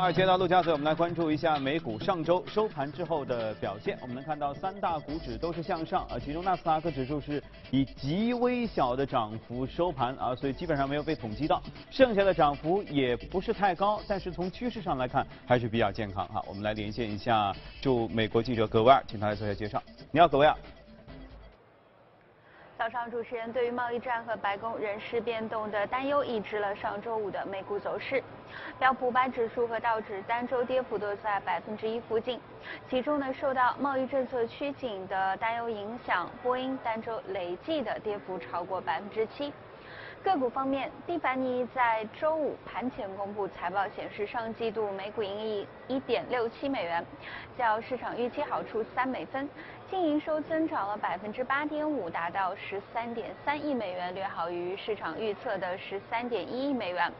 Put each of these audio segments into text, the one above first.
二接到陆家嘴，我们来关注一下美股上周收盘之后的表现。我们能看到三大股指都是向上，啊，其中纳斯达克指数是以极微小的涨幅收盘，啊，所以基本上没有被统计到。剩下的涨幅也不是太高，但是从趋势上来看还是比较健康哈。我们来连线一下驻美国记者葛维尔，请他来做一下介绍。你好，葛维尔。早上，主持人对于贸易战和白宫人事变动的担忧抑制了上周五的美股走势。标普百指数和道指单周跌幅都在百分之一附近。其中呢，受到贸易政策趋紧的担忧影响，波音单周累计的跌幅超过百分之七。个股方面，蒂凡尼在周五盘前公布财报，显示上季度每股盈利一点六七美元，较市场预期好出三美分，净营收增长了百分之八点五，达到十三点三亿美元，略好于市场预测的十三点一亿美元。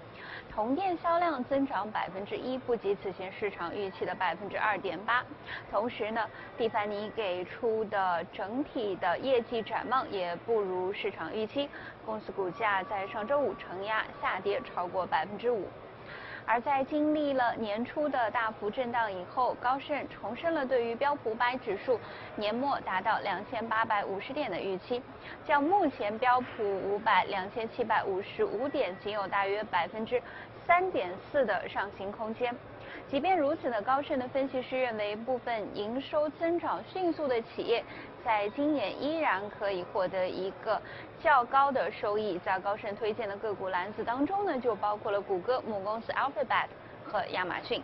同店销量增长百分之一，不及此前市场预期的百分之二点八。同时呢，蒂凡尼给出的整体的业绩展望也不如市场预期，公司股价在上周五承压下跌超过百分之五。而在经历了年初的大幅震荡以后，高盛重申了对于标普五百指数年末达到两千八百五十点的预期，较目前标普五百两千七百五十五点仅有大约百分之三点四的上行空间。即便如此呢，高盛的分析师认为，部分营收增长迅速的企业，在今年依然可以获得一个较高的收益。在高盛推荐的个股篮子当中呢，就包括了谷歌母公司 Alphabet 和亚马逊。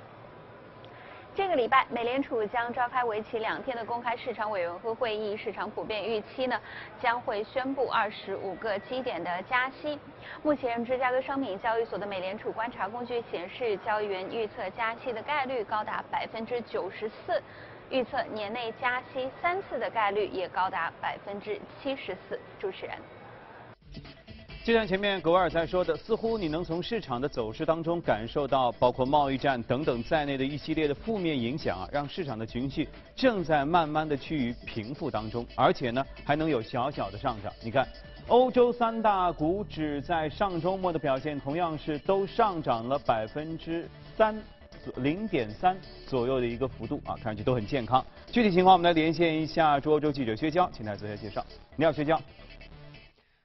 这个礼拜，美联储将召开为期两天的公开市场委员会会议，市场普遍预期呢将会宣布二十五个基点的加息。目前，芝加哥商品交易所的美联储观察工具显示，交易员预测加息的概率高达百分之九十四，预测年内加息三次的概率也高达百分之七十四。主持人。就像前面格瓦尔在说的，似乎你能从市场的走势当中感受到，包括贸易战等等在内的一系列的负面影响啊，让市场的情绪正在慢慢的趋于平复当中，而且呢还能有小小的上涨。你看，欧洲三大股指在上周末的表现同样是都上涨了百分之三零点三左右的一个幅度啊，看上去都很健康。具体情况我们来连线一下驻欧洲记者薛娇，请他做一下介绍。你好，薛娇。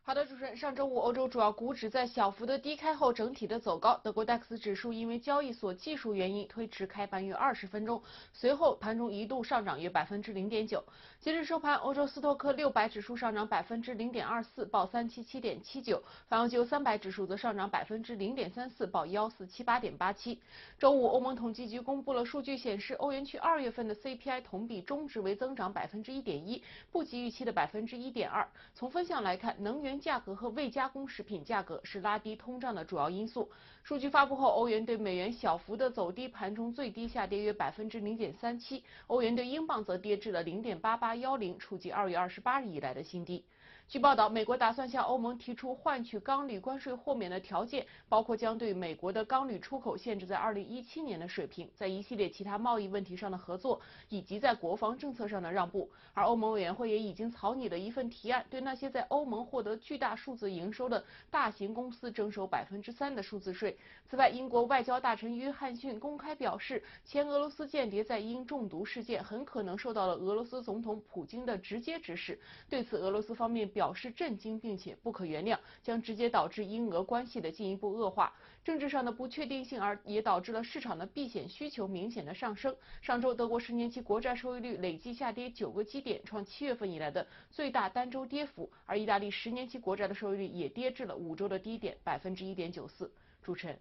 好的，主持人，上周五欧洲主要股指在小幅的低开后整体的走高，德国 DAX 指数因为交易所技术原因推迟开盘约二十分钟，随后盘中一度上涨约百分之零点九。截至收盘，欧洲斯托克六百指数上涨百分之零点二四，报三七七点七九；泛欧三百指数则上涨百分之零点三四，报幺四七八点八七。周五，欧盟统计局公布了数据，显示欧元区二月份的 CPI 同比中值为增长百分之一点一，不及预期的百分之一点二。从分项来看，能源价格和未加工食品价格是拉低通胀的主要因素。数据发布后，欧元对美元小幅的走低，盘中最低下跌约百分之零点三七。欧元对英镑则跌至了零点八八幺零，触及二月二十八日以来的新低。据报道，美国打算向欧盟提出换取钢铝关税豁免的条件，包括将对美国的钢铝出口限制在二零一七年的水平，在一系列其他贸易问题上的合作，以及在国防政策上的让步。而欧盟委员会也已经草拟了一份提案，对那些在欧盟获得巨大数字营收的大型公司征收百分之三的数字税。此外，英国外交大臣约翰逊公开表示，前俄罗斯间谍在英中毒事件很可能受到了俄罗斯总统普京的直接指使。对此，俄罗斯方面表。表示震惊并且不可原谅，将直接导致英俄关系的进一步恶化。政治上的不确定性，而也导致了市场的避险需求明显的上升。上周，德国十年期国债收益率累计下跌九个基点，创七月份以来的最大单周跌幅。而意大利十年期国债的收益率也跌至了五周的低点，百分之一点九四。主持人，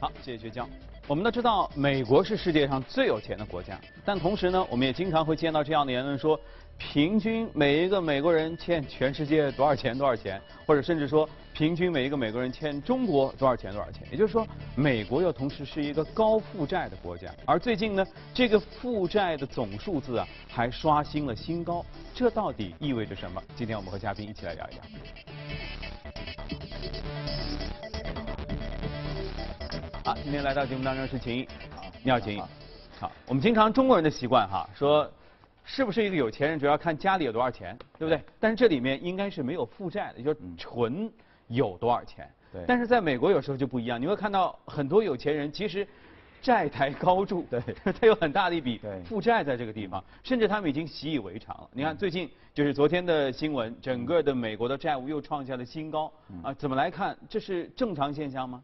好，谢谢薛江。我们都知道，美国是世界上最有钱的国家，但同时呢，我们也经常会见到这样的言论说。平均每一个美国人欠全世界多少钱？多少钱？或者甚至说，平均每一个美国人欠中国多少钱？多少钱？也就是说，美国又同时是一个高负债的国家。而最近呢，这个负债的总数字啊，还刷新了新高。这到底意味着什么？今天我们和嘉宾一起来聊一聊。好，今天来到节目当中是秦毅。你好，秦毅。好，我们经常中国人的习惯哈，说。是不是一个有钱人，主要看家里有多少钱，对不对？但是这里面应该是没有负债的，就是纯有多少钱。对。但是在美国有时候就不一样，你会看到很多有钱人其实债台高筑，对，他有很大的一笔对负债在这个地方，甚至他们已经习以为常了。你看最近就是昨天的新闻，整个的美国的债务又创下了新高，啊，怎么来看？这是正常现象吗？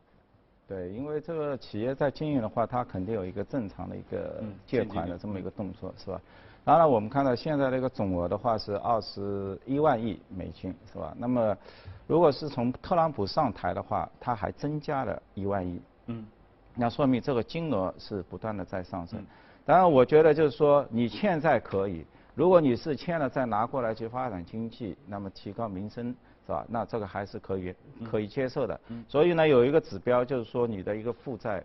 对，因为这个企业在经营的话，它肯定有一个正常的一个嗯借款的这么一个动作，是吧？当然，我们看到现在这个总额的话是二十一万亿美金，是吧？那么，如果是从特朗普上台的话，他还增加了一万亿，嗯，那说明这个金额是不断的在上升嗯。当然，我觉得就是说，你欠债可以，如果你是欠了再拿过来去发展经济，那么提高民生，是吧？那这个还是可以可以接受的。所以呢，有一个指标就是说你的一个负债。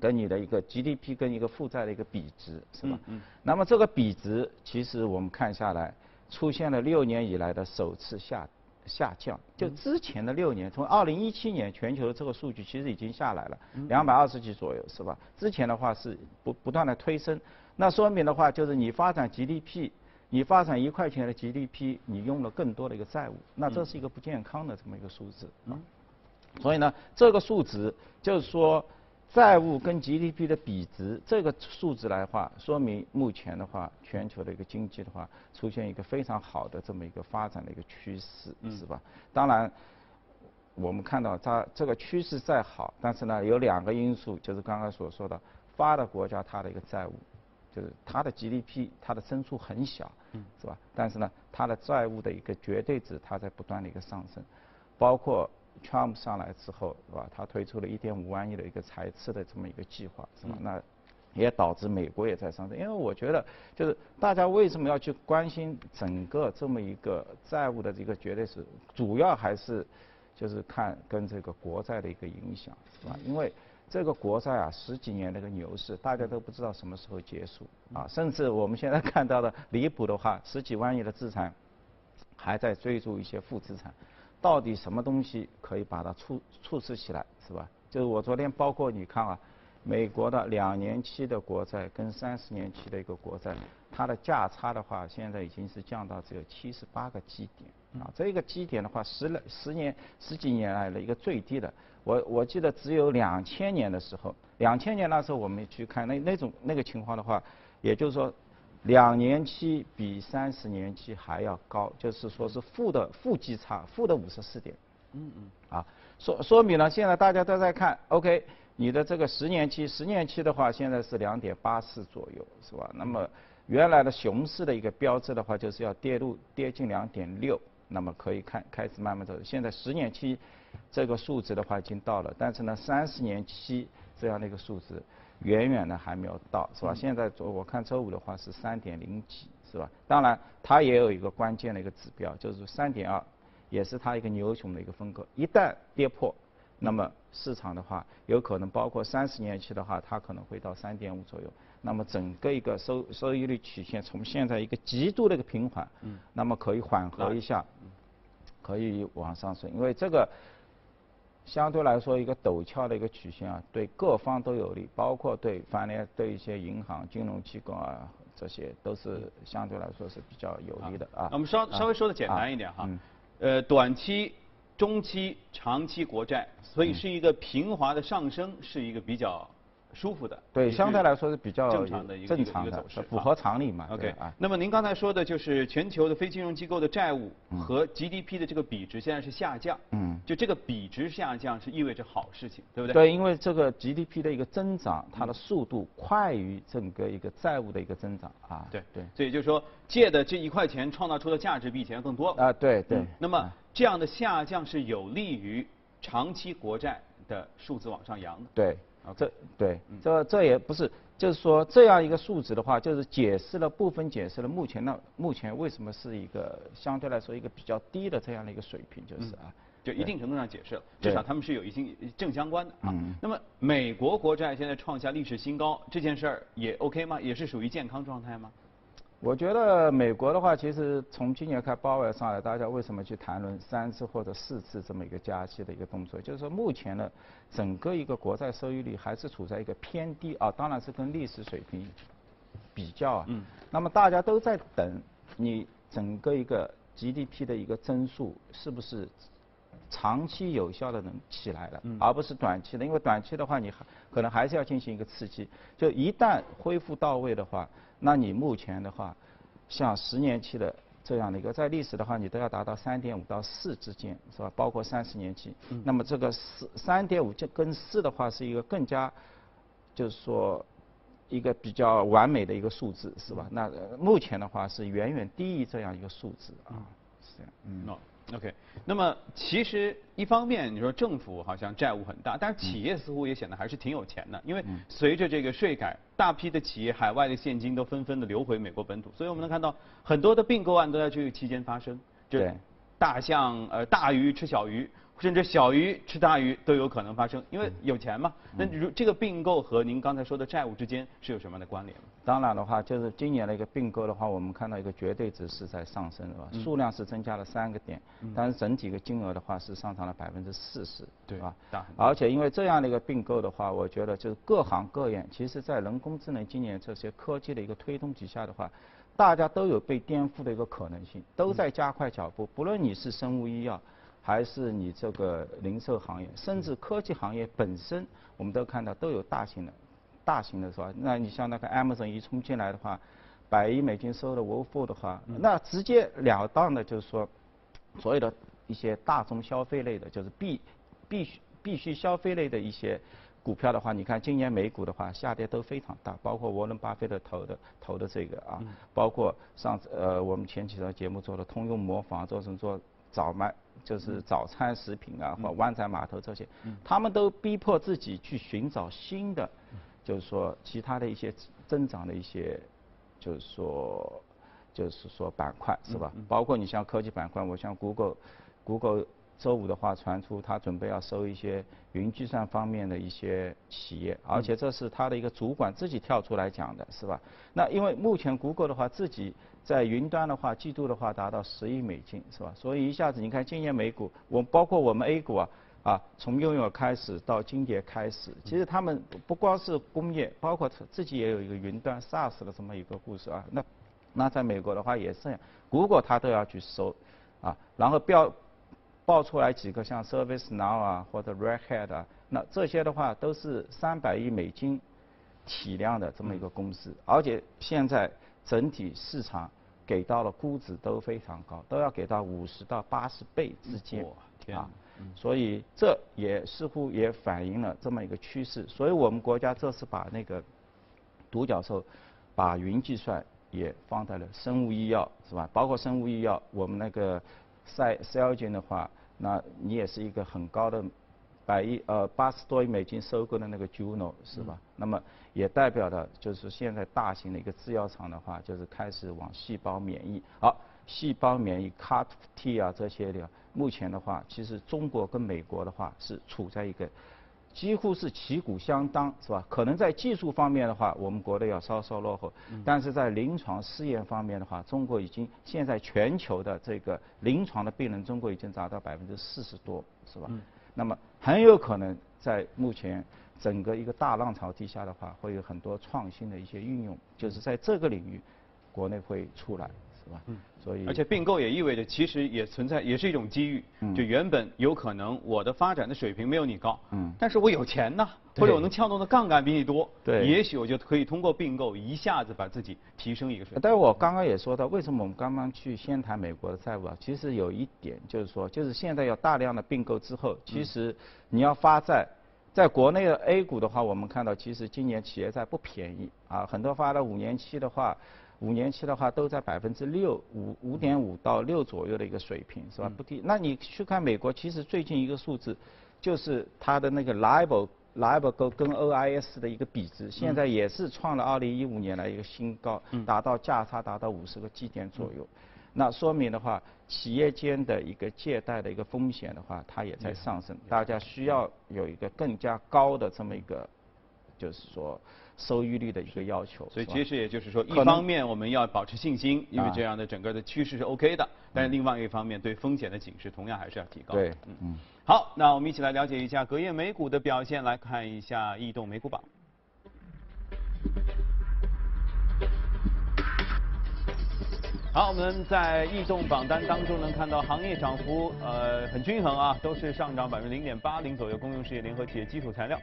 跟你的一个 GDP 跟一个负债的一个比值是吧？嗯嗯那么这个比值其实我们看下来，出现了六年以来的首次下下降。就之前的六年，从二零一七年全球的这个数据其实已经下来了，两百二十几左右是吧？之前的话是不不断的推升，那说明的话就是你发展 GDP。你发展一块钱的 GDP，你用了更多的一个债务，那这是一个不健康的这么一个数字啊。所以呢，这个数值就是说，债务跟 GDP 的比值，这个数字来话，说明目前的话，全球的一个经济的话，出现一个非常好的这么一个发展的一个趋势，是吧？当然，我们看到它这个趋势再好，但是呢，有两个因素，就是刚刚所说的，发达国家它的一个债务，就是它的 GDP 它的增速很小，是吧？但是呢，它的债务的一个绝对值它在不断的一个上升，包括 Trump 上来之后，是吧？他推出了一点五万亿的一个财赤的这么一个计划，是吧？那也导致美国也在上升，因为我觉得就是大家为什么要去关心整个这么一个债务的这个绝对值，主要还是就是看跟这个国债的一个影响，是吧？因为这个国债啊，十几年那个牛市，大家都不知道什么时候结束啊，甚至我们现在看到的离谱的话，十几万亿的资产还在追逐一些负资产，到底什么东西可以把它促促使起来，是吧？就是我昨天包括你看啊，美国的两年期的国债跟三十年期的一个国债，它的价差的话，现在已经是降到只有七十八个基点啊，这个基点的话，十来十年十几年来的一个最低的。我我记得只有两千年的时候，两千年那时候我们去看那那种那个情况的话，也就是说，两年期比三十年期还要高，就是说是负的负基差，负的五十四点。嗯嗯。啊，说说明了现在大家都在看，OK，你的这个十年期，十年期的话现在是两点八四左右，是吧？那么原来的熊市的一个标志的话，就是要跌入跌进两点六，那么可以看开始慢慢走。现在十年期这个数值的话已经到了，但是呢，三十年期这样的一个数值远远的还没有到，是吧？现在周我看周五的话是三点零几，是吧？当然它也有一个关键的一个指标，就是三点二。也是它一个牛熊的一个风格，一旦跌破，那么市场的话，有可能包括三十年期的话，它可能会到三点五左右。那么整个一个收收益率曲线从现在一个极度的一个平缓，嗯，那么可以缓和一下，可以往上升，因为这个相对来说一个陡峭的一个曲线啊，对各方都有利，包括对反联对一些银行、金融机构啊，这些都是相对来说是比较有利的啊。我们稍稍微说的简单一点哈。呃，短期、中期、长期国债，所以是一个平滑的上升，是一个比较舒服的。对，相对来说是比较正常的一个正常的走势，符合常理嘛。OK 啊。那么您刚才说的就是全球的非金融机构的债务和 GDP 的这个比值现在是下降。嗯。就这个比值下降是意味着好事情，对不对？对，因为这个 GDP 的一个增长，它的速度快于整个一个债务的一个增长啊。对对。所以就是说，借的这一块钱创造出的价值比以前更多。啊，对对。嗯那么这样的下降是有利于长期国债的数字往上扬的。对。OK 这对，这这也不是，就是说这样一个数值的话，就是解释了部分解释了目前的目前为什么是一个相对来说一个比较低的这样的一个水平，就是啊。就一定程度上解释了，至少他们是有一些正相关的啊。嗯那么美国国债现在创下历史新高，这件事儿也 OK 吗？也是属于健康状态吗？我觉得美国的话，其实从今年开鲍威尔上来，大家为什么去谈论三次或者四次这么一个加息的一个动作？就是说，目前的整个一个国债收益率还是处在一个偏低啊，当然是跟历史水平比较啊。嗯。那么大家都在等你整个一个 GDP 的一个增速是不是长期有效的能起来了，而不是短期的，因为短期的话你还可能还是要进行一个刺激，就一旦恢复到位的话，那你目前的话，像十年期的这样的一个，在历史的话你都要达到三点五到四之间，是吧？包括三十年期，那么这个四三点五就跟四的话是一个更加，就是说一个比较完美的一个数字，是吧？那目前的话是远远低于这样一个数字啊，是这样，嗯。OK，那么其实一方面你说政府好像债务很大，但是企业似乎也显得还是挺有钱的，因为随着这个税改，大批的企业海外的现金都纷纷的流回美国本土，所以我们能看到很多的并购案都在这个期间发生，就大象呃大鱼吃小鱼。甚至小鱼吃大鱼都有可能发生，因为有钱嘛。那如这个并购和您刚才说的债务之间是有什么样的关联？当然的话，就是今年的一个并购的话，我们看到一个绝对值是在上升，是吧？数量是增加了三个点，但是整体的金额的话是上涨了百分之四十，对吧？大。而且因为这样的一个并购的话，我觉得就是各行各业，其实在人工智能今年这些科技的一个推动底下的话，大家都有被颠覆的一个可能性，都在加快脚步。不论你是生物医药。还是你这个零售行业，甚至科技行业本身，我们都看到都有大型的、大型的是吧？那你像那个 Amazon 一冲进来的话，百亿美金收的 w o l f o 的话，那直截了当的就是说，所有的一些大宗消费类的，就是必必须必须消费类的一些股票的话，你看今年美股的话下跌都非常大，包括沃伦巴菲特投的投的这个啊，包括上次呃我们前几条节目做的通用模仿做成做早卖。就是早餐食品啊，或湾仔码头这些，他们都逼迫自己去寻找新的，就是说其他的一些增长的一些，就是说，就是说板块是吧？包括你像科技板块，我像 Google，Google 周五的话传出，他准备要收一些云计算方面的一些企业，而且这是他的一个主管自己跳出来讲的，是吧？那因为目前 Google 的话自己。在云端的话，季度的话达到十亿美金，是吧？所以一下子你看今年美股，我包括我们 A 股啊，啊，从拥有开始到今年开始，其实他们不光是工业，包括自己也有一个云端 SaaS 的这么一个故事啊。那那在美国的话也是这样，如果他都要去收，啊，然后标爆出来几个像 ServiceNow 啊或者 Red Hat 啊，那这些的话都是三百亿美金体量的这么一个公司，而且现在。整体市场给到的估值都非常高，都要给到五十到八十倍之间啊，所以这也似乎也反映了这么一个趋势。所以我们国家这次把那个独角兽，把云计算也放在了生物医药，是吧？包括生物医药，我们那个赛 Celgene 的话，那你也是一个很高的。百亿呃八十多亿美金收购的那个 Juno 是吧？那么也代表的就是现在大型的一个制药厂的话，就是开始往细胞免疫。好，细胞免疫 CAR-T 啊这些的，目前的话，其实中国跟美国的话是处在一个几乎是旗鼓相当，是吧？可能在技术方面的话，我们国内要稍稍落后，但是在临床试验方面的话，中国已经现在全球的这个临床的病人，中国已经达到百分之四十多，是吧？那么很有可能在目前整个一个大浪潮底下的话，会有很多创新的一些运用，就是在这个领域，国内会出来。是吧？嗯，所以而且并购也意味着其实也存在，也是一种机遇。嗯，就原本有可能我的发展的水平没有你高，嗯，但是我有钱呐，或者我能撬动的杠杆比你多，对，也许我就可以通过并购一下子把自己提升一个水平。但是我刚刚也说到，为什么我们刚刚去先谈美国的债务啊？其实有一点就是说，就是现在要大量的并购之后，其实你要发债，在国内的 A 股的话，我们看到其实今年企业债不便宜啊，很多发了五年期的话。五年期的话都在百分之六五五点五到六左右的一个水平，是吧？不低。那你去看美国，其实最近一个数字，就是它的那个 LIBOR LIBOR 跟 OIS 的一个比值，现在也是创了二零一五年来一个新高，达到价差达到五十个基点左右。那说明的话，企业间的一个借贷的一个风险的话，它也在上升。大家需要有一个更加高的这么一个，就是说。收益率的一个要求，所以其实也就是说，一方面我们要保持信心，因为这样的整个的趋势是 OK 的，但是另外一方面对风险的警示同样还是要提高。对，嗯。好，那我们一起来了解一下隔夜美股的表现，来看一下异动美股榜。好，我们在异动榜单当中能看到行业涨幅呃很均衡啊，都是上涨百分之零点八零左右。公用事业联合企业基础材料。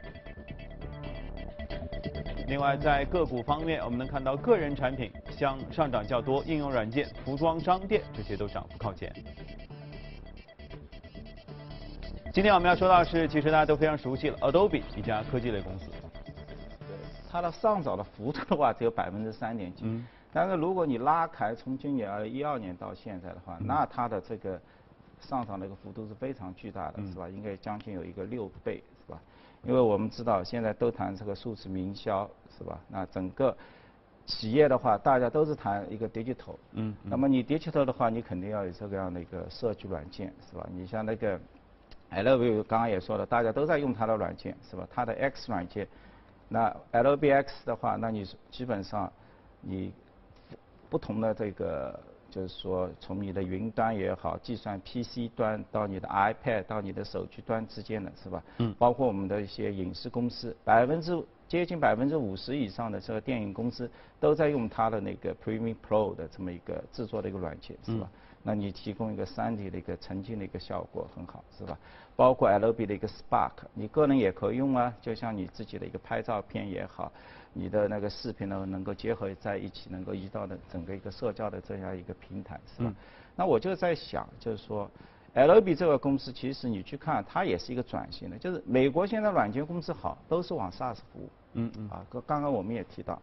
另外，在个股方面，我们能看到个人产品相上涨较多，应用软件、服装商店这些都涨幅靠前。今天我们要说到是，其实大家都非常熟悉了，Adobe 一家科技类公司。对，它的上涨的幅度的话只有 百分之三点几。嗯。但是如果你拉开从今年二一二年到现在的话，那它的这个上涨的一个幅度是非常巨大的，是吧？应该将近有一个六倍？因为我们知道现在都谈这个数字营销，是吧？那整个企业的话，大家都是谈一个 digital，嗯。那么你 digital 的话，你肯定要有这个样的一个设计软件，是吧？你像那个 LV 刚刚也说了，大家都在用它的软件，是吧？它的 X 软件，那 LBX 的话，那你基本上你。不同的这个，就是说，从你的云端也好，计算 PC 端到你的 iPad 到你的手机端之间的是吧？嗯。包括我们的一些影视公司，百分之接近百分之五十以上的这个电影公司都在用它的那个 Premiere Pro 的这么一个制作的一个软件，是吧？那你提供一个 3D 的一个沉浸的一个效果很好，是吧？包括 LB 的一个 Spark，你个人也可以用啊，就像你自己的一个拍照片也好。你的那个视频呢，能够结合在一起，能够移到的整个一个社交的这样一个平台，是吧？那我就在想，就是说，LB 这个公司，其实你去看，它也是一个转型的，就是美国现在软件公司好，都是往 SaaS 服务，嗯嗯，啊，刚刚刚我们也提到，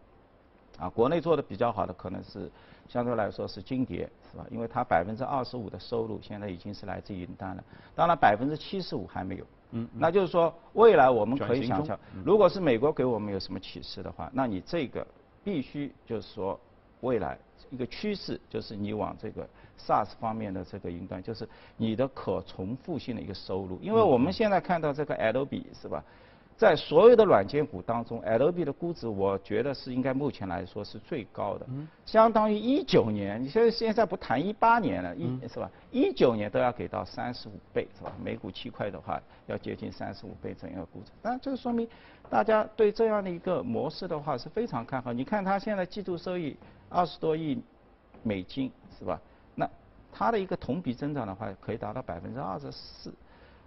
啊，国内做的比较好的可能是相对来说是金蝶，是吧？因为它百分之二十五的收入现在已经是来自云端了，当然百分之七十五还没有。嗯，那就是说，未来我们可以想象，如果是美国给我们有什么启示的话，那你这个必须就是说，未来一个趋势就是你往这个 SaaS 方面的这个云端，就是你的可重复性的一个收入，因为我们现在看到这个 Adobe 是吧？在所有的软件股当中，Adobe 的估值，我觉得是应该目前来说是最高的，相当于一九年，你现在现在不谈一八年了，一是吧？一九年都要给到三十五倍，是吧？每股七块的话，要接近三十五倍这样一个估值，那这说明大家对这样的一个模式的话是非常看好。你看它现在季度收益二十多亿美金，是吧？那它的一个同比增长的话，可以达到百分之二十四。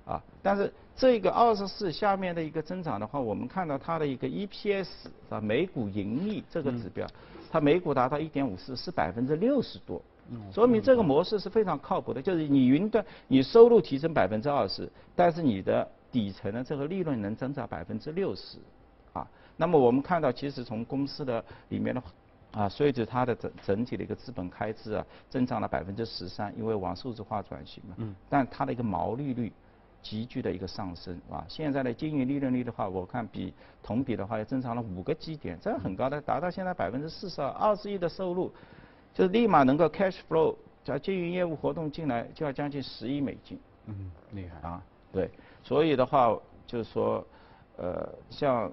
啊，但是这个二十四下面的一个增长的话，我们看到它的一个 EPS 啊，每股盈利这个指标，它每股达到一点五四，是百分之六十多，说明这个模式是非常靠谱的。就是你云端你收入提升百分之二十，但是你的底层的这个利润能增长百分之六十，啊，那么我们看到其实从公司的里面的啊，随着它的整整体的一个资本开支啊，增长了百分之十三，因为往数字化转型嘛，嗯，但它的一个毛利率。急剧的一个上升，啊，现在的经营利润率的话，我看比同比的话也增长了五个基点，这很高的，达到现在百分之四十二，二十亿的收入，就立马能够 cash flow，加经营业务活动进来就要将近十亿美金。嗯，厉害啊，对，所以的话就是说，呃，像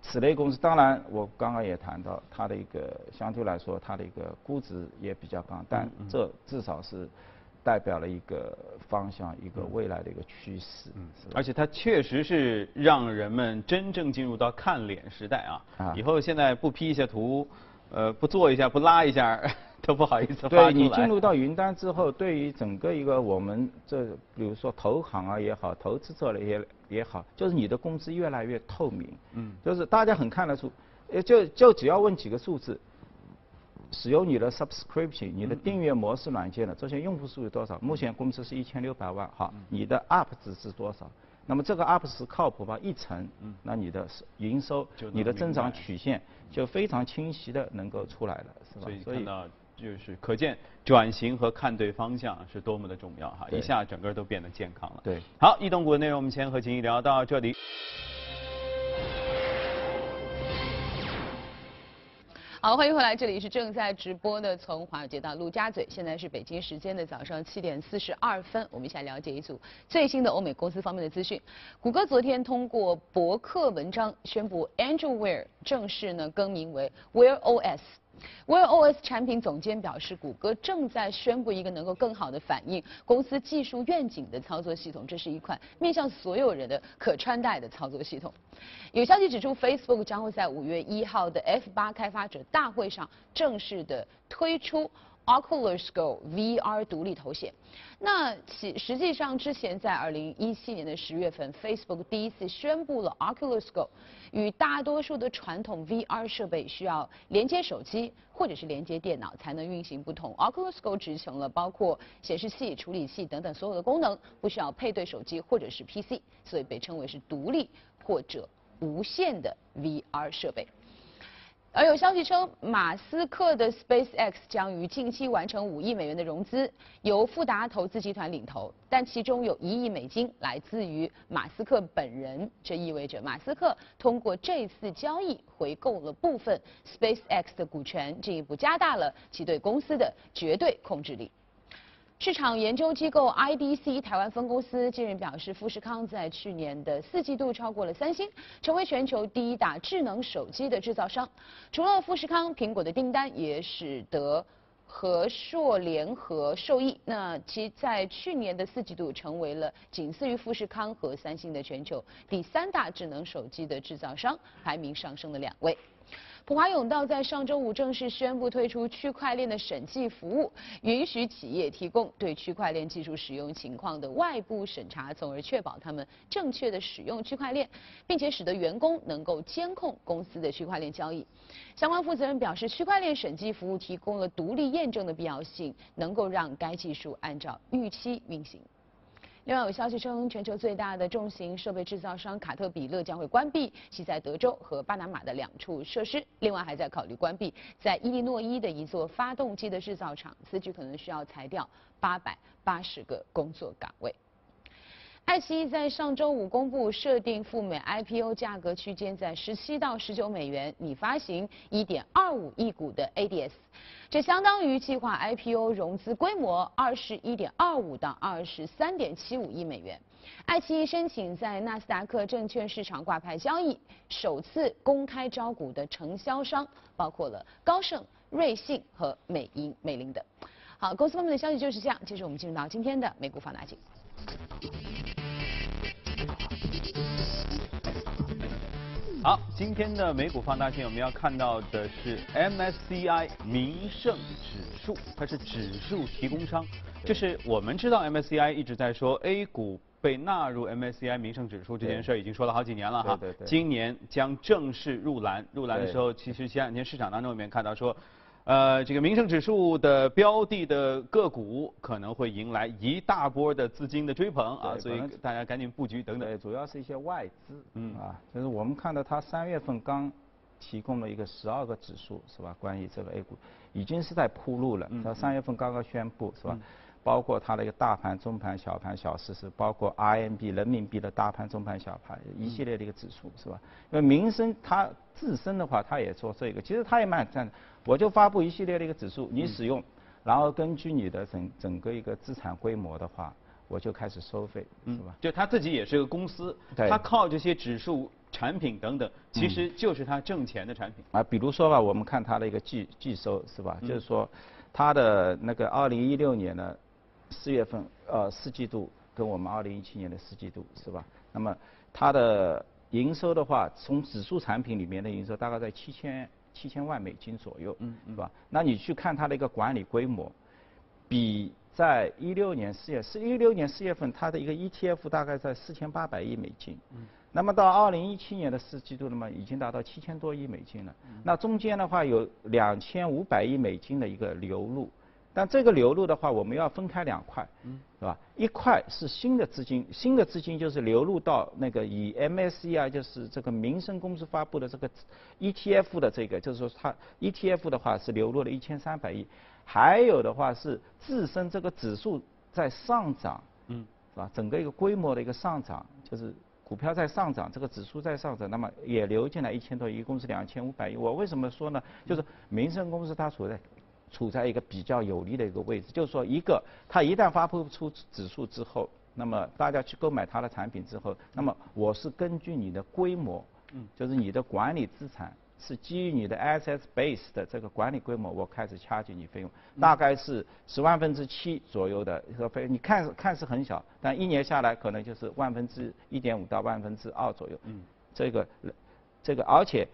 此类公司，当然我刚刚也谈到它的一个相对来说它的一个估值也比较高，但这至少是。代表了一个方向，一个未来的一个趋势。嗯，而且它确实是让人们真正进入到看脸时代啊！啊，以后现在不 P 一下图，呃，不做一下，不拉一下，都不好意思发对你进入到云端之后，对于整个一个我们这，比如说投行啊也好，投资者也也好，就是你的工资越来越透明。嗯，就是大家很看得出，呃，就就只要问几个数字。使用你的 subscription，你的订阅模式软件的这些用户数有多少？目前公司是一千六百万，好，你的 up 值是多少？那么这个 up 是靠谱吧？一成，那你的营收、你的增长曲线就非常清晰的能够出来了，是吧？所以看到就是可见转型和看对方向是多么的重要哈，一下整个都变得健康了。对，好，异动股的内容我们先和秦毅聊到这里。好，欢迎回来，这里是正在直播的，从华尔街到陆家嘴，现在是北京时间的早上七点四十二分，我们一起来了解一组最新的欧美公司方面的资讯。谷歌昨天通过博客文章宣布，Android Wear 正式呢更名为 Wear OS。VOS 产品总监表示，谷歌正在宣布一个能够更好的反映公司技术愿景的操作系统。这是一款面向所有人的可穿戴的操作系统。有消息指出，Facebook 将会在五月一号的 F 八开发者大会上正式的推出 Oculus Go VR 独立头显。那其实际上之前在二零一七年的十月份，Facebook 第一次宣布了 Oculus Go 与大多数的传统 VR 设备需要连接手机或者是连接电脑才能运行不同。Oculus Go 执行了包括显示器、处理器等等所有的功能，不需要配对手机或者是 PC，所以被称为是独立或者无线的 VR 设备。而有消息称，马斯克的 SpaceX 将于近期完成五亿美元的融资，由富达投资集团领投，但其中有一亿美金来自于马斯克本人，这意味着马斯克通过这次交易回购了部分 SpaceX 的股权，进一步加大了其对公司的绝对控制力。市场研究机构 IDC 台湾分公司近日表示，富士康在去年的四季度超过了三星，成为全球第一大智能手机的制造商。除了富士康，苹果的订单也使得和硕联合受益。那其在去年的四季度成为了仅次于富士康和三星的全球第三大智能手机的制造商，排名上升了两位。普华永道在上周五正式宣布推出区块链的审计服务，允许企业提供对区块链技术使用情况的外部审查，从而确保他们正确的使用区块链，并且使得员工能够监控公司的区块链交易。相关负责人表示，区块链审计服务提供了独立验证的必要性，能够让该技术按照预期运行。另外有消息称，全球最大的重型设备制造商卡特彼勒将会关闭其在德州和巴拿马的两处设施，另外还在考虑关闭在伊利诺伊的一座发动机的制造厂，此举可能需要裁掉八百八十个工作岗位。爱奇艺在上周五公布设定赴美 IPO 价格区间在十七到十九美元，拟发行一点二五亿股的 ADS，这相当于计划 IPO 融资规模二十一点二五到二十三点七五亿美元。爱奇艺申请在纳斯达克证券市场挂牌交易，首次公开招股的承销商包括了高盛、瑞信和美银美林等。好，公司方面的消息就是这样。接着我们进入到今天的美股放大镜。好，今天的美股放大镜我们要看到的是 MSCI 名胜指数，它是指数提供商。就是我们知道 MSCI 一直在说 A 股被纳入 MSCI 名胜指数这件事儿，已经说了好几年了哈。对对对今年将正式入篮，入篮的时候，其实前两天市场当中里面看到说。呃，这个民生指数的标的的个股可能会迎来一大波的资金的追捧啊，所以大家赶紧布局等等。对，主要是一些外资，嗯啊，就是我们看到它三月份刚提供了一个十二个指数，是吧？关于这个 A 股，已经是在铺路了。嗯它三月份刚刚宣布，是吧？嗯包括它的一个大盘、中盘、小盘、小市值，包括 RMB 人民币的大盘、中盘、小盘一系列的一个指数，是吧？因为民生它自身的话，它也做这个，其实它也蛮赞的。我就发布一系列的一个指数，你使用，然后根据你的整整个一个资产规模的话，我就开始收费，是吧？就他自己也是个公司，对他靠这些指数产品等等，其实就是它挣钱的产品。啊，比如说吧，我们看它的一个季季收是吧？就是说，它的那个二零一六年的四月份呃四季度跟我们二零一七年的四季度是吧？那么它的营收的话，从指数产品里面的营收大概在七千七千万美金左右，嗯是吧？那你去看它的一个管理规模，比在一六年四月是一六年四月份它的一个 ETF 大概在四千八百亿美金，那么到二零一七年的四季度，那么已经达到七千多亿美金了。那中间的话有两千五百亿美金的一个流入，但这个流入的话，我们要分开两块，是吧？一块是新的资金，新的资金就是流入到那个以 MSCI 就是这个民生公司发布的这个 ETF 的这个，就是说它 ETF 的话是流入了一千三百亿，还有的话是自身这个指数在上涨，嗯，是吧？整个一个规模的一个上涨，就是股票在上涨，这个指数在上涨，那么也流进来一千多亿，一共是两千五百亿。我为什么说呢？就是民生公司它处在处在一个比较有利的一个位置，就是说，一个它一旦发布出指数之后，那么大家去购买它的产品之后，那么我是根据你的规模，嗯，就是你的管理资产。是基于你的 asset base 的这个管理规模，我开始掐紧你费用，大概是十万分之七左右的一个费用。你看看似很小，但一年下来可能就是万分之一点五到万分之二左右。嗯，这个这个，而且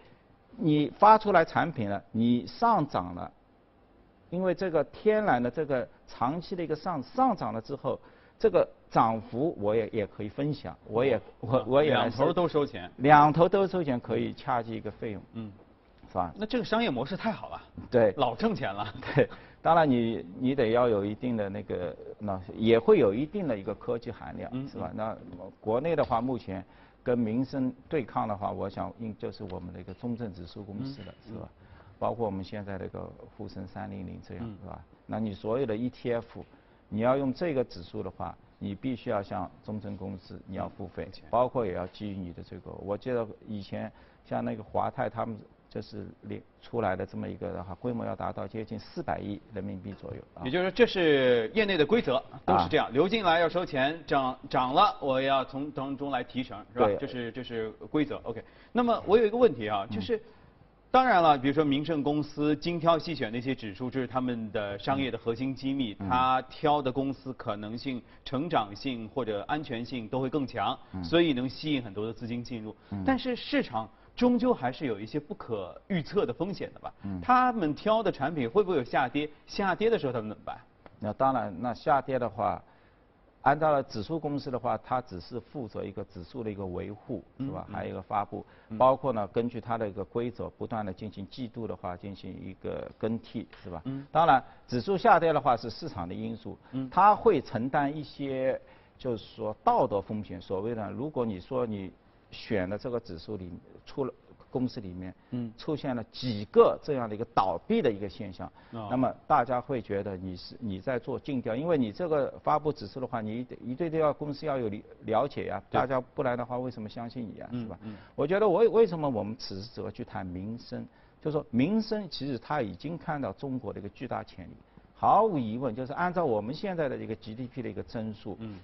你发出来产品了，你上涨了，因为这个天然的这个长期的一个上上涨了之后，这个涨幅我也也可以分享，我也我我也两头都收钱，两头都收钱可以掐计一个费用，嗯，是吧？那这个商业模式太好了，对，老挣钱了，对。当然你你得要有一定的那个，那也会有一定的一个科技含量，是吧？那国内的话，目前跟民生对抗的话，我想应就是我们的一个中证指数公司了，是吧？包括我们现在这个沪深三零零这样，是吧？那你所有的 ETF，你要用这个指数的话，你必须要向中证公司你要付费，包括也要基于你的这个。我记得以前像那个华泰他们。这是列出来的这么一个的话，规模要达到接近四百亿人民币左右。也就是说，这是业内的规则，都是这样，流进来要收钱，涨涨了我要从当中来提成，是吧？这是这是规则。OK。那么我有一个问题啊，就是，当然了，比如说民盛公司精挑细选那些指数，这是他们的商业的核心机密，他挑的公司可能性、成长性或者安全性都会更强，所以能吸引很多的资金进入。但是市场。终究还是有一些不可预测的风险的吧。嗯。他们挑的产品会不会有下跌？下跌的时候他们怎么办？那当然，那下跌的话，按照了指数公司的话，它只是负责一个指数的一个维护，是吧？还有一个发布，包括呢，根据它的一个规则，不断的进行季度的话进行一个更替，是吧？嗯。当然，指数下跌的话是市场的因素，嗯，它会承担一些，就是说道德风险。所谓的，如果你说你。选的这个指数里出了公司里面，嗯，出现了几个这样的一个倒闭的一个现象，那么大家会觉得你是你在做尽调，因为你这个发布指数的话，你一对这要公司要有了了解呀，大家不然的话为什么相信你啊，是吧？我觉得为为什么我们此时此刻去谈民生，就说民生其实他已经看到中国的一个巨大潜力，毫无疑问就是按照我们现在的一个 GDP 的一个增速，嗯。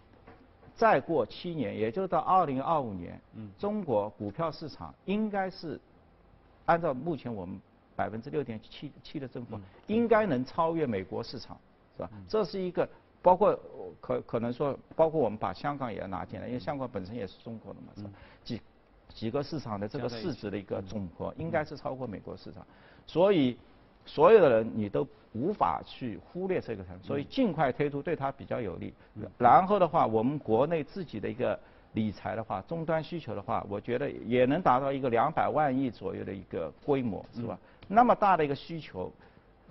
再过七年，也就到二零二五年，中国股票市场应该是按照目前我们百分之六点七七的增幅，应该能超越美国市场，是吧？这是一个包括可可能说，包括我们把香港也要拿进来，因为香港本身也是中国的嘛，是吧？几几个市场的这个市值的一个总和，应该是超过美国市场，所以。所有的人你都无法去忽略这个产品，所以尽快推出对它比较有利。然后的话，我们国内自己的一个理财的话，终端需求的话，我觉得也能达到一个两百万亿左右的一个规模，是吧？那么大的一个需求，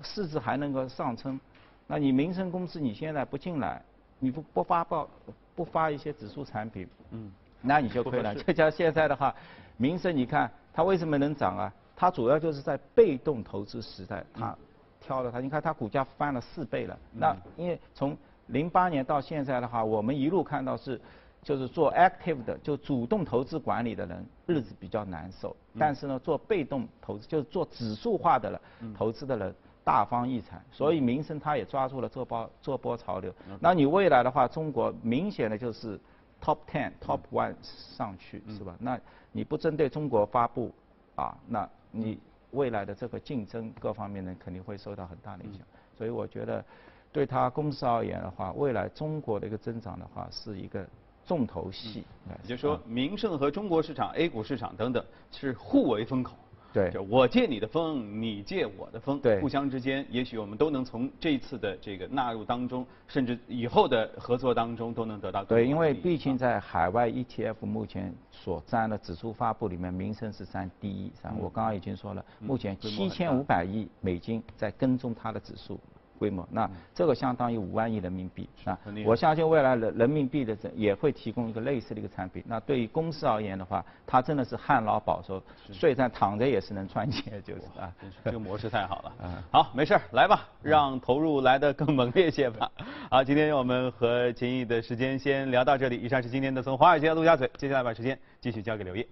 市值还能够上升，那你民生公司你现在不进来，你不不发报不发一些指数产品，嗯，那你就亏了。就像现在的话，民生你看它为什么能涨啊？它主要就是在被动投资时代，它挑了它，你看它股价翻了四倍了。那因为从零八年到现在的话，我们一路看到是，就是做 active 的，就主动投资管理的人日子比较难受。但是呢，做被动投资，就是做指数化的了投资的人大放异彩。所以民生它也抓住了这波这波潮流。那你未来的话，中国明显的就是 top ten top one 上去是吧？那你不针对中国发布啊，那你未来的这个竞争各方面呢，肯定会受到很大的影响。所以我觉得，对他公司而言的话，未来中国的一个增长的话，是一个重头戏。也就是说，名胜和中国市场、A 股市场等等是互为风口。对，就我借你的风，你借我的风，对，互相之间，也许我们都能从这一次的这个纳入当中，甚至以后的合作当中都能得到。对，因为毕竟在海外 ETF 目前所占的指数发布里面，民生是占第一。我刚刚已经说了，目前七千五百亿美金在跟踪它的指数。规模，那这个相当于五万亿人民币啊！我相信未来人人民币的这也会提供一个类似的一个产品。那对于公司而言的话，它真的是旱涝保收，睡在躺着也是能赚钱，就是啊，这个模式太好了。好，没事儿，来吧，让投入来的更猛烈些吧。好，今天我们和秦毅的时间先聊到这里。以上是今天的从华尔街到陆家嘴，接下来把时间继续交给刘烨。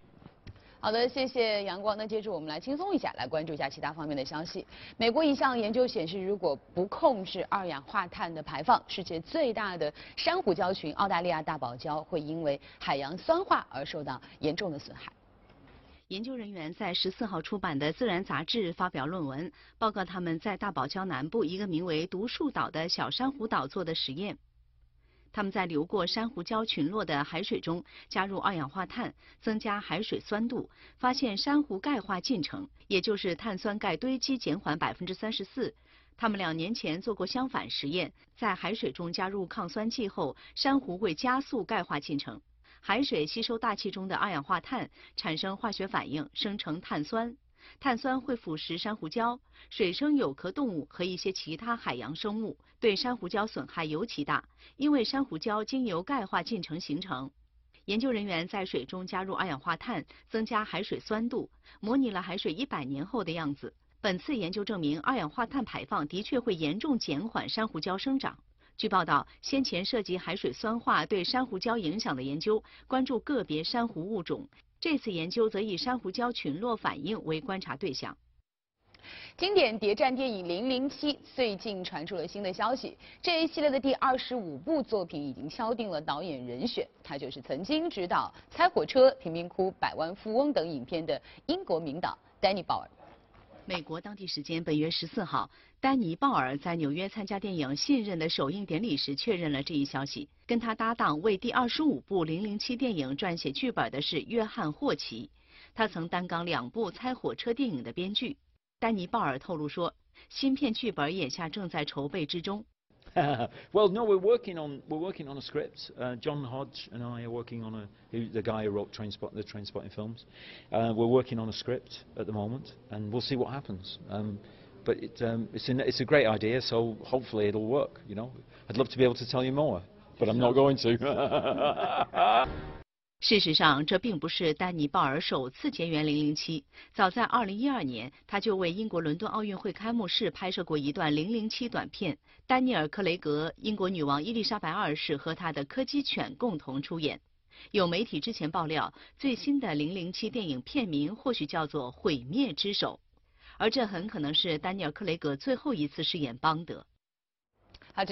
好的，谢谢阳光。那接着我们来轻松一下，来关注一下其他方面的消息。美国一项研究显示，如果不控制二氧化碳的排放，世界最大的珊瑚礁群澳大利亚大堡礁会因为海洋酸化而受到严重的损害。研究人员在十四号出版的《自然》杂志发表论文，报告他们在大堡礁南部一个名为独树岛的小珊瑚岛做的实验。他们在流过珊瑚礁群落的海水中加入二氧化碳，增加海水酸度，发现珊瑚钙化进程，也就是碳酸钙堆积减缓百分之三十四。他们两年前做过相反实验，在海水中加入抗酸剂后，珊瑚会加速钙化进程。海水吸收大气中的二氧化碳，产生化学反应，生成碳酸。碳酸会腐蚀珊瑚礁，水生有壳动物和一些其他海洋生物，对珊瑚礁损害尤其大，因为珊瑚礁经由钙化进程形成。研究人员在水中加入二氧化碳，增加海水酸度，模拟了海水一百年后的样子。本次研究证明，二氧化碳排放的确会严重减缓珊瑚礁生长。据报道，先前涉及海水酸化对珊瑚礁影响的研究，关注个别珊瑚物种；这次研究则以珊瑚礁群落反应为观察对象。经典谍战电影《零零七》最近传出了新的消息，这一系列的第二十五部作品已经敲定了导演人选，他就是曾经执导《猜火车》《贫民窟》《百万富翁》等影片的英国名导丹尼·鲍尔。美国当地时间本月十四号，丹尼·鲍尔在纽约参加电影《信任》的首映典礼时确认了这一消息。跟他搭档为第二十五部《零零七》电影撰写剧本的是约翰·霍奇，他曾担纲两部《猜火车》电影的编剧。丹尼·鲍尔透露说，新片剧本眼下正在筹备之中。well, no, we're working on we're working on a script. Uh, John Hodge and I are working on a who, the guy who wrote Trainspot, the Trainspotting films. Uh, we're working on a script at the moment, and we'll see what happens. Um, but it, um, it's, an, it's a great idea, so hopefully it'll work. You know, I'd love to be able to tell you more, but I'm not going to. 事实上，这并不是丹尼·鲍尔首次结缘《零零七》。早在2012年，他就为英国伦敦奥运会开幕式拍摄过一段《零零七》短片。丹尼尔·克雷格、英国女王伊丽莎白二世和他的柯基犬共同出演。有媒体之前爆料，最新的《零零七》电影片名或许叫做《毁灭之手》，而这很可能是丹尼尔·克雷格最后一次饰演邦德。